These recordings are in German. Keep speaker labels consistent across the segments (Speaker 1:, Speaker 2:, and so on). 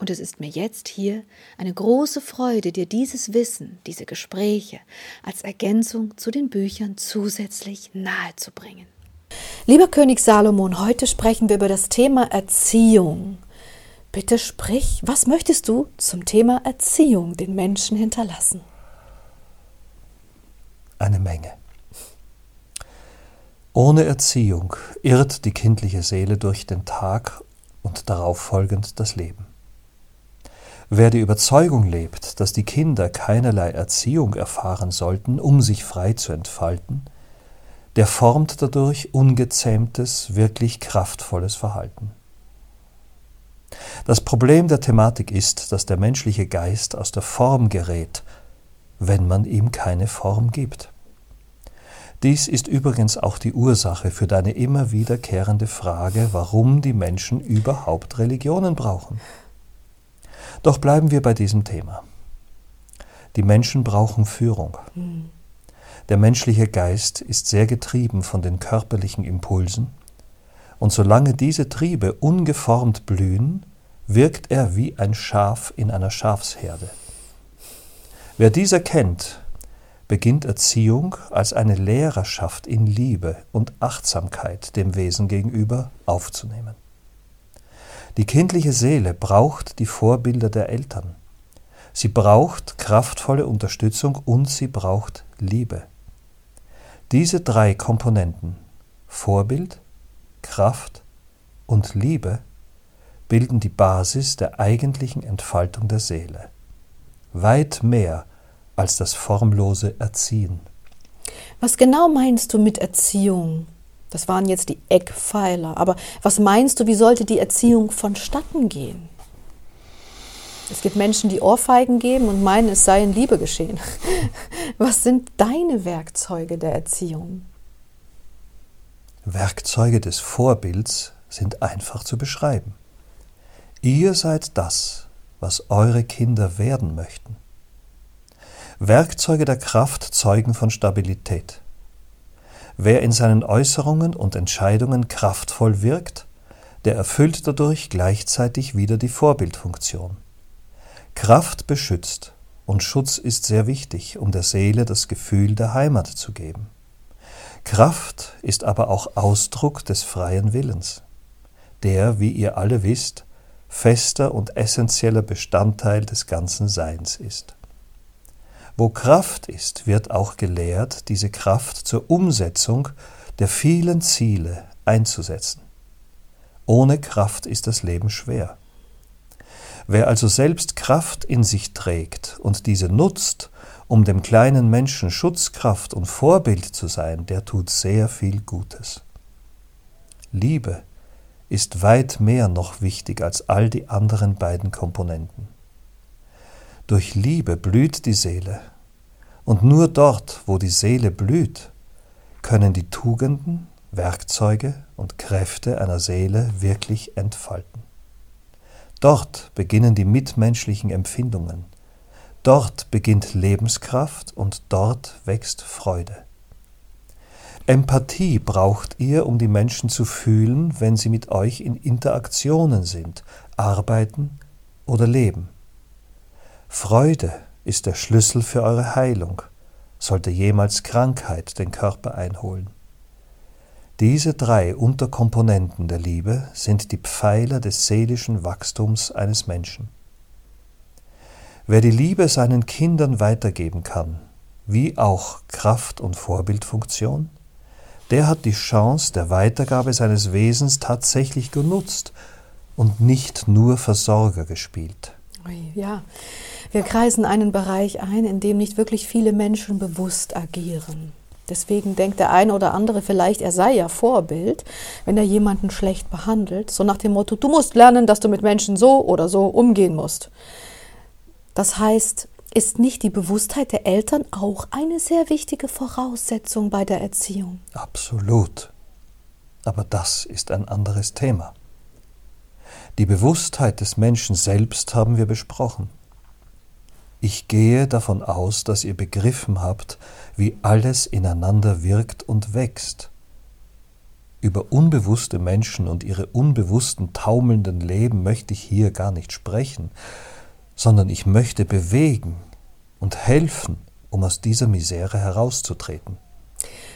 Speaker 1: Und es ist mir jetzt hier eine große Freude, dir dieses Wissen, diese Gespräche als Ergänzung zu den Büchern zusätzlich nahezubringen. Lieber König Salomon, heute sprechen wir über das Thema Erziehung. Bitte sprich, was möchtest du zum Thema Erziehung den Menschen hinterlassen?
Speaker 2: Eine Menge. Ohne Erziehung irrt die kindliche Seele durch den Tag und darauf folgend das Leben. Wer die Überzeugung lebt, dass die Kinder keinerlei Erziehung erfahren sollten, um sich frei zu entfalten, der formt dadurch ungezähmtes, wirklich kraftvolles Verhalten. Das Problem der Thematik ist, dass der menschliche Geist aus der Form gerät, wenn man ihm keine Form gibt. Dies ist übrigens auch die Ursache für deine immer wiederkehrende Frage, warum die Menschen überhaupt Religionen brauchen. Doch bleiben wir bei diesem Thema. Die Menschen brauchen Führung. Der menschliche Geist ist sehr getrieben von den körperlichen Impulsen, und solange diese Triebe ungeformt blühen, wirkt er wie ein Schaf in einer Schafsherde. Wer dies erkennt, beginnt Erziehung als eine Lehrerschaft in Liebe und Achtsamkeit dem Wesen gegenüber aufzunehmen. Die kindliche Seele braucht die Vorbilder der Eltern. Sie braucht kraftvolle Unterstützung und sie braucht Liebe. Diese drei Komponenten Vorbild, Kraft und Liebe bilden die Basis der eigentlichen Entfaltung der Seele. Weit mehr als das formlose Erziehen.
Speaker 1: Was genau meinst du mit Erziehung? Das waren jetzt die Eckpfeiler. Aber was meinst du, wie sollte die Erziehung vonstatten gehen? Es gibt Menschen, die Ohrfeigen geben und meinen, es sei in Liebe geschehen. Was sind deine Werkzeuge der Erziehung?
Speaker 2: Werkzeuge des Vorbilds sind einfach zu beschreiben. Ihr seid das, was eure Kinder werden möchten. Werkzeuge der Kraft zeugen von Stabilität. Wer in seinen Äußerungen und Entscheidungen kraftvoll wirkt, der erfüllt dadurch gleichzeitig wieder die Vorbildfunktion. Kraft beschützt und Schutz ist sehr wichtig, um der Seele das Gefühl der Heimat zu geben. Kraft ist aber auch Ausdruck des freien Willens, der, wie ihr alle wisst, fester und essentieller Bestandteil des ganzen Seins ist. Wo Kraft ist, wird auch gelehrt, diese Kraft zur Umsetzung der vielen Ziele einzusetzen. Ohne Kraft ist das Leben schwer. Wer also selbst Kraft in sich trägt und diese nutzt, um dem kleinen Menschen Schutzkraft und Vorbild zu sein, der tut sehr viel Gutes. Liebe ist weit mehr noch wichtig als all die anderen beiden Komponenten. Durch Liebe blüht die Seele, und nur dort, wo die Seele blüht, können die Tugenden, Werkzeuge und Kräfte einer Seele wirklich entfalten. Dort beginnen die mitmenschlichen Empfindungen, dort beginnt Lebenskraft und dort wächst Freude. Empathie braucht ihr, um die Menschen zu fühlen, wenn sie mit euch in Interaktionen sind, arbeiten oder leben. Freude ist der Schlüssel für eure Heilung, sollte jemals Krankheit den Körper einholen. Diese drei Unterkomponenten der Liebe sind die Pfeiler des seelischen Wachstums eines Menschen. Wer die Liebe seinen Kindern weitergeben kann, wie auch Kraft und Vorbildfunktion, der hat die Chance der Weitergabe seines Wesens tatsächlich genutzt und nicht nur Versorger gespielt.
Speaker 1: Ja, wir kreisen einen Bereich ein, in dem nicht wirklich viele Menschen bewusst agieren. Deswegen denkt der eine oder andere vielleicht, er sei ja Vorbild, wenn er jemanden schlecht behandelt, so nach dem Motto, du musst lernen, dass du mit Menschen so oder so umgehen musst. Das heißt, Ist nicht die Bewusstheit der Eltern auch eine sehr wichtige Voraussetzung bei der Erziehung?
Speaker 2: Absolut. Aber das ist ein anderes Thema. Die Bewusstheit des Menschen selbst haben wir besprochen. Ich gehe davon aus, dass ihr begriffen habt, wie alles ineinander wirkt und wächst. Über unbewusste Menschen und ihre unbewussten taumelnden Leben möchte ich hier gar nicht sprechen, sondern ich möchte bewegen und helfen, um aus dieser Misere herauszutreten.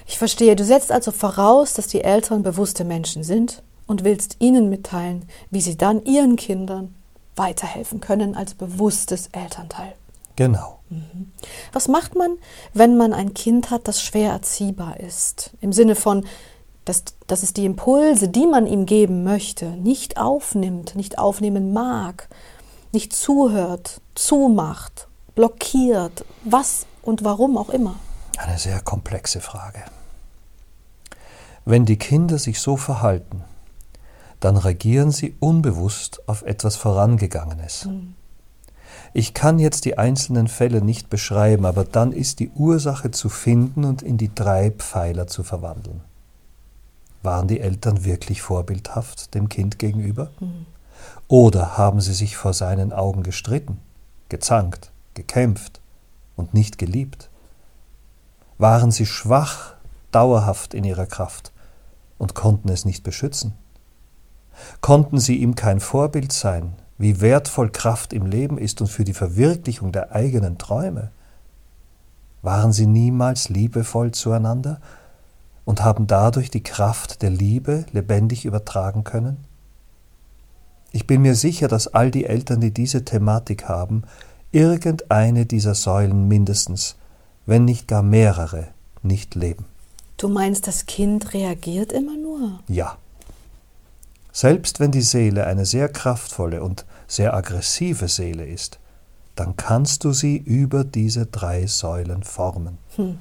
Speaker 1: Ich verstehe, du setzt also voraus, dass die Eltern bewusste Menschen sind und willst ihnen mitteilen, wie sie dann ihren Kindern weiterhelfen können als bewusstes Elternteil.
Speaker 2: Genau.
Speaker 1: Mhm. Was macht man, wenn man ein Kind hat, das schwer erziehbar ist? Im Sinne von, dass, dass es die Impulse, die man ihm geben möchte, nicht aufnimmt, nicht aufnehmen mag, nicht zuhört, zumacht, blockiert, was und warum auch immer.
Speaker 2: Eine sehr komplexe Frage. Wenn die Kinder sich so verhalten, dann reagieren sie unbewusst auf etwas Vorangegangenes. Ich kann jetzt die einzelnen Fälle nicht beschreiben, aber dann ist die Ursache zu finden und in die drei Pfeiler zu verwandeln. Waren die Eltern wirklich vorbildhaft dem Kind gegenüber? Oder haben sie sich vor seinen Augen gestritten, gezankt, gekämpft und nicht geliebt? Waren sie schwach, dauerhaft in ihrer Kraft und konnten es nicht beschützen? Konnten sie ihm kein Vorbild sein, wie wertvoll Kraft im Leben ist und für die Verwirklichung der eigenen Träume. Waren sie niemals liebevoll zueinander und haben dadurch die Kraft der Liebe lebendig übertragen können? Ich bin mir sicher, dass all die Eltern, die diese Thematik haben, irgendeine dieser Säulen mindestens, wenn nicht gar mehrere, nicht leben.
Speaker 1: Du meinst, das Kind reagiert immer nur?
Speaker 2: Ja. Selbst wenn die Seele eine sehr kraftvolle und sehr aggressive Seele ist, dann kannst du sie über diese drei Säulen formen. Hm.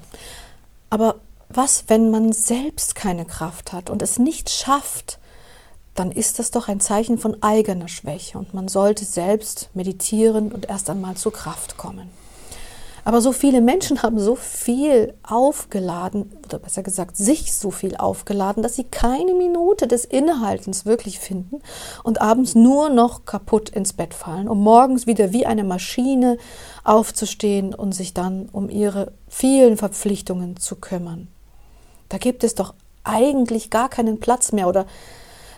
Speaker 1: Aber was, wenn man selbst keine Kraft hat und es nicht schafft, dann ist das doch ein Zeichen von eigener Schwäche und man sollte selbst meditieren und erst einmal zur Kraft kommen. Aber so viele Menschen haben so viel aufgeladen, oder besser gesagt, sich so viel aufgeladen, dass sie keine Minute des Innehaltens wirklich finden und abends nur noch kaputt ins Bett fallen, um morgens wieder wie eine Maschine aufzustehen und sich dann um ihre vielen Verpflichtungen zu kümmern. Da gibt es doch eigentlich gar keinen Platz mehr oder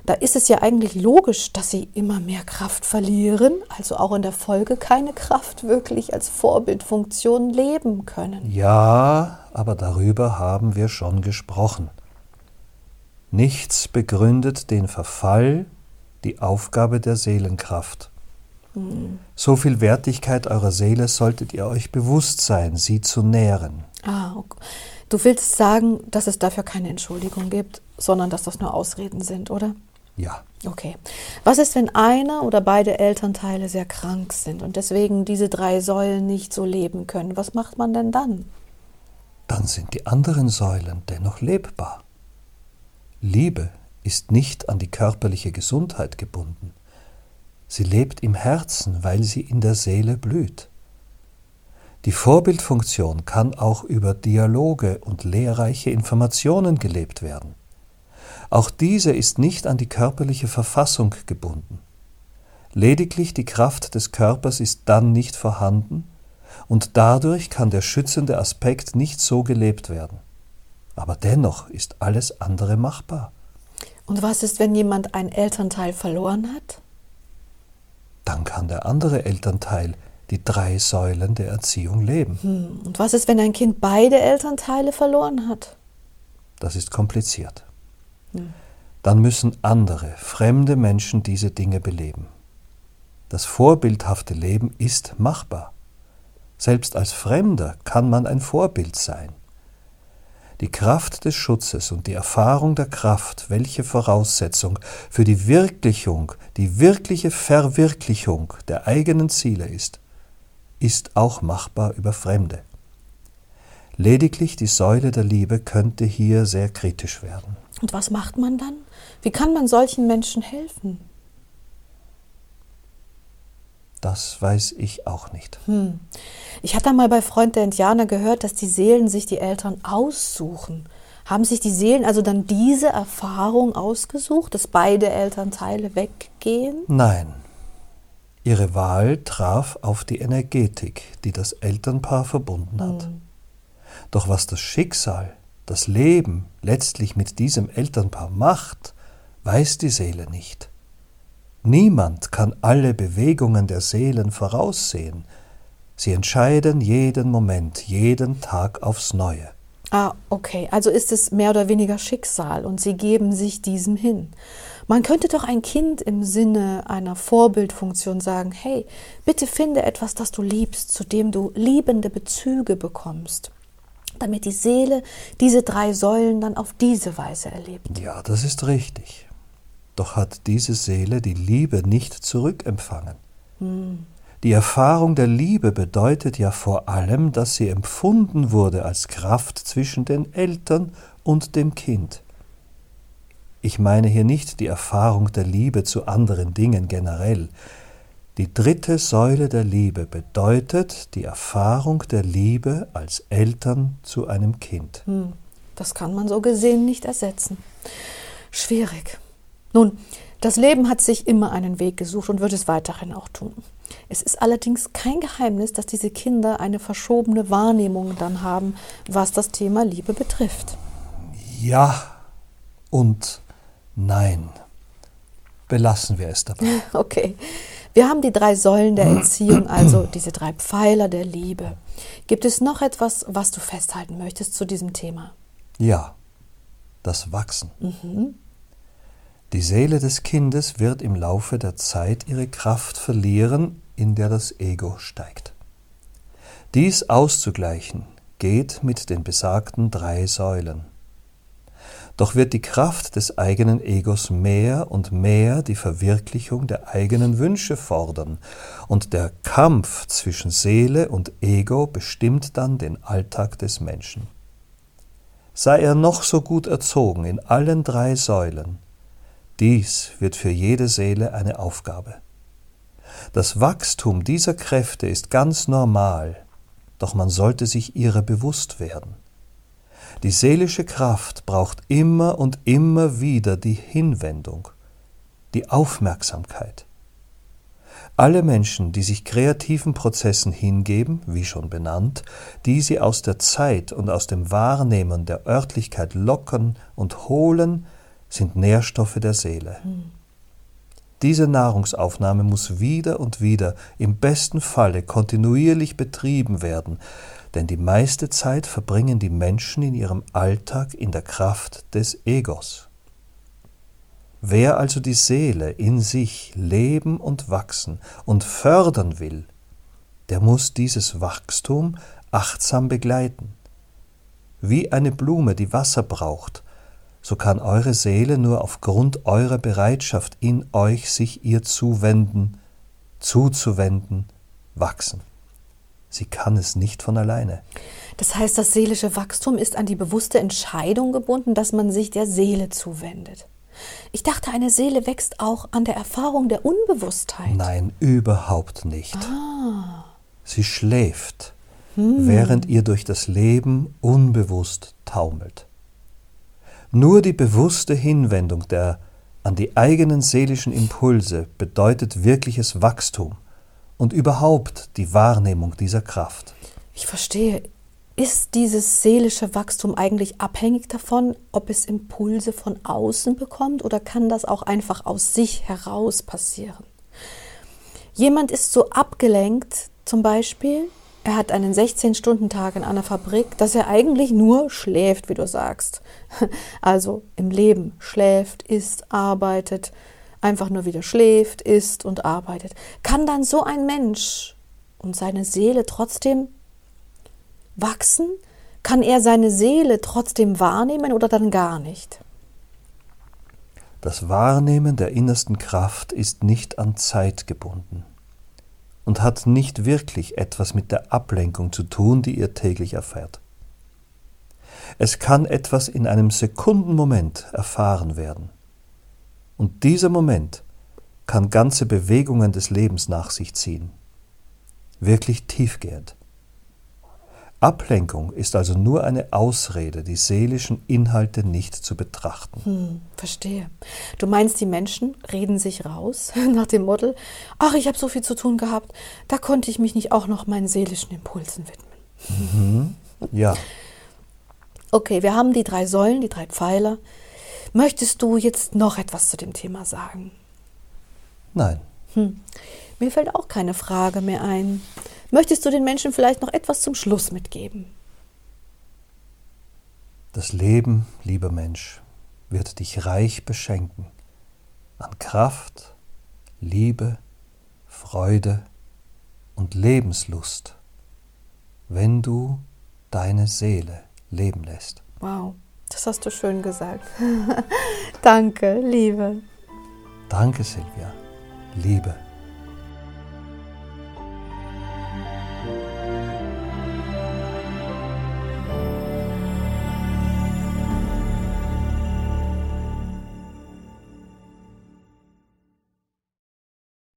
Speaker 1: da ist es ja eigentlich logisch, dass sie immer mehr Kraft verlieren, also auch in der Folge keine Kraft wirklich als Vorbildfunktion leben können.
Speaker 2: Ja, aber darüber haben wir schon gesprochen. Nichts begründet den Verfall, die Aufgabe der Seelenkraft. Hm. So viel Wertigkeit eurer Seele solltet ihr euch bewusst sein, sie zu nähren.
Speaker 1: Ah, okay. Du willst sagen, dass es dafür keine Entschuldigung gibt, sondern dass das nur Ausreden sind, oder?
Speaker 2: Ja.
Speaker 1: Okay. Was ist, wenn einer oder beide Elternteile sehr krank sind und deswegen diese drei Säulen nicht so leben können? Was macht man denn dann?
Speaker 2: Dann sind die anderen Säulen dennoch lebbar. Liebe ist nicht an die körperliche Gesundheit gebunden. Sie lebt im Herzen, weil sie in der Seele blüht. Die Vorbildfunktion kann auch über Dialoge und lehrreiche Informationen gelebt werden. Auch diese ist nicht an die körperliche Verfassung gebunden. Lediglich die Kraft des Körpers ist dann nicht vorhanden, und dadurch kann der schützende Aspekt nicht so gelebt werden. Aber dennoch ist alles andere machbar.
Speaker 1: Und was ist, wenn jemand ein Elternteil verloren hat?
Speaker 2: Dann kann der andere Elternteil die drei Säulen der Erziehung leben.
Speaker 1: Hm. Und was ist, wenn ein Kind beide Elternteile verloren hat?
Speaker 2: Das ist kompliziert dann müssen andere, fremde Menschen diese Dinge beleben. Das vorbildhafte Leben ist machbar. Selbst als Fremder kann man ein Vorbild sein. Die Kraft des Schutzes und die Erfahrung der Kraft, welche Voraussetzung für die Wirklichung, die wirkliche Verwirklichung der eigenen Ziele ist, ist auch machbar über Fremde. Lediglich die Säule der Liebe könnte hier sehr kritisch werden.
Speaker 1: Und was macht man dann? Wie kann man solchen Menschen helfen?
Speaker 2: Das weiß ich auch nicht.
Speaker 1: Hm. Ich hatte mal bei Freund der Indianer gehört, dass die Seelen sich die Eltern aussuchen. Haben sich die Seelen also dann diese Erfahrung ausgesucht, dass beide Elternteile weggehen?
Speaker 2: Nein. Ihre Wahl traf auf die Energetik, die das Elternpaar verbunden hat. Hm. Doch was das Schicksal, das Leben letztlich mit diesem Elternpaar macht, weiß die Seele nicht. Niemand kann alle Bewegungen der Seelen voraussehen. Sie entscheiden jeden Moment, jeden Tag aufs Neue.
Speaker 1: Ah, okay. Also ist es mehr oder weniger Schicksal und sie geben sich diesem hin. Man könnte doch ein Kind im Sinne einer Vorbildfunktion sagen, hey, bitte finde etwas, das du liebst, zu dem du liebende Bezüge bekommst, damit die Seele diese drei Säulen dann auf diese Weise erlebt.
Speaker 2: Ja, das ist richtig. Doch hat diese Seele die Liebe nicht zurückempfangen. Hm. Die Erfahrung der Liebe bedeutet ja vor allem, dass sie empfunden wurde als Kraft zwischen den Eltern und dem Kind. Ich meine hier nicht die Erfahrung der Liebe zu anderen Dingen generell. Die dritte Säule der Liebe bedeutet die Erfahrung der Liebe als Eltern zu einem Kind. Hm.
Speaker 1: Das kann man so gesehen nicht ersetzen. Schwierig. Nun, das Leben hat sich immer einen Weg gesucht und wird es weiterhin auch tun. Es ist allerdings kein Geheimnis, dass diese Kinder eine verschobene Wahrnehmung dann haben, was das Thema Liebe betrifft.
Speaker 2: Ja und nein. Belassen wir es dabei.
Speaker 1: Okay. Wir haben die drei Säulen der Erziehung, also diese drei Pfeiler der Liebe. Gibt es noch etwas, was du festhalten möchtest zu diesem Thema?
Speaker 2: Ja, das Wachsen. Mhm. Die Seele des Kindes wird im Laufe der Zeit ihre Kraft verlieren, in der das Ego steigt. Dies auszugleichen geht mit den besagten drei Säulen. Doch wird die Kraft des eigenen Egos mehr und mehr die Verwirklichung der eigenen Wünsche fordern, und der Kampf zwischen Seele und Ego bestimmt dann den Alltag des Menschen. Sei er noch so gut erzogen in allen drei Säulen, dies wird für jede Seele eine Aufgabe. Das Wachstum dieser Kräfte ist ganz normal, doch man sollte sich ihrer bewusst werden. Die seelische Kraft braucht immer und immer wieder die Hinwendung, die Aufmerksamkeit. Alle Menschen, die sich kreativen Prozessen hingeben, wie schon benannt, die sie aus der Zeit und aus dem Wahrnehmen der Örtlichkeit locken und holen, sind Nährstoffe der Seele. Diese Nahrungsaufnahme muss wieder und wieder, im besten Falle kontinuierlich betrieben werden, denn die meiste Zeit verbringen die Menschen in ihrem Alltag in der Kraft des Egos. Wer also die Seele in sich leben und wachsen und fördern will, der muss dieses Wachstum achtsam begleiten. Wie eine Blume, die Wasser braucht, so kann eure Seele nur aufgrund eurer Bereitschaft in euch sich ihr zuwenden, zuzuwenden, wachsen. Sie kann es nicht von alleine.
Speaker 1: Das heißt, das seelische Wachstum ist an die bewusste Entscheidung gebunden, dass man sich der Seele zuwendet. Ich dachte, eine Seele wächst auch an der Erfahrung der Unbewusstheit.
Speaker 2: Nein, überhaupt nicht. Ah. Sie schläft, hm. während ihr durch das Leben unbewusst taumelt. Nur die bewusste Hinwendung der an die eigenen seelischen Impulse bedeutet wirkliches Wachstum und überhaupt die Wahrnehmung dieser Kraft.
Speaker 1: Ich verstehe. Ist dieses seelische Wachstum eigentlich abhängig davon, ob es Impulse von außen bekommt oder kann das auch einfach aus sich heraus passieren? Jemand ist so abgelenkt, zum Beispiel, er hat einen 16-Stunden-Tag in einer Fabrik, dass er eigentlich nur schläft, wie du sagst. Also im Leben schläft, isst, arbeitet, einfach nur wieder schläft, isst und arbeitet. Kann dann so ein Mensch und seine Seele trotzdem wachsen? Kann er seine Seele trotzdem wahrnehmen oder dann gar nicht?
Speaker 2: Das Wahrnehmen der innersten Kraft ist nicht an Zeit gebunden und hat nicht wirklich etwas mit der Ablenkung zu tun, die ihr täglich erfährt. Es kann etwas in einem Sekundenmoment erfahren werden. Und dieser Moment kann ganze Bewegungen des Lebens nach sich ziehen. Wirklich tiefgehend. Ablenkung ist also nur eine Ausrede, die seelischen Inhalte nicht zu betrachten.
Speaker 1: Hm, verstehe. Du meinst, die Menschen reden sich raus nach dem Model, ach, ich habe so viel zu tun gehabt, da konnte ich mich nicht auch noch meinen seelischen Impulsen widmen.
Speaker 2: Mhm. Ja.
Speaker 1: Okay, wir haben die drei Säulen, die drei Pfeiler. Möchtest du jetzt noch etwas zu dem Thema sagen?
Speaker 2: Nein.
Speaker 1: Hm. Mir fällt auch keine Frage mehr ein. Möchtest du den Menschen vielleicht noch etwas zum Schluss mitgeben?
Speaker 2: Das Leben, lieber Mensch, wird dich reich beschenken an Kraft, Liebe, Freude und Lebenslust, wenn du deine Seele leben lässt.
Speaker 1: Wow, das hast du schön gesagt. Danke, Liebe.
Speaker 2: Danke, Silvia. Liebe.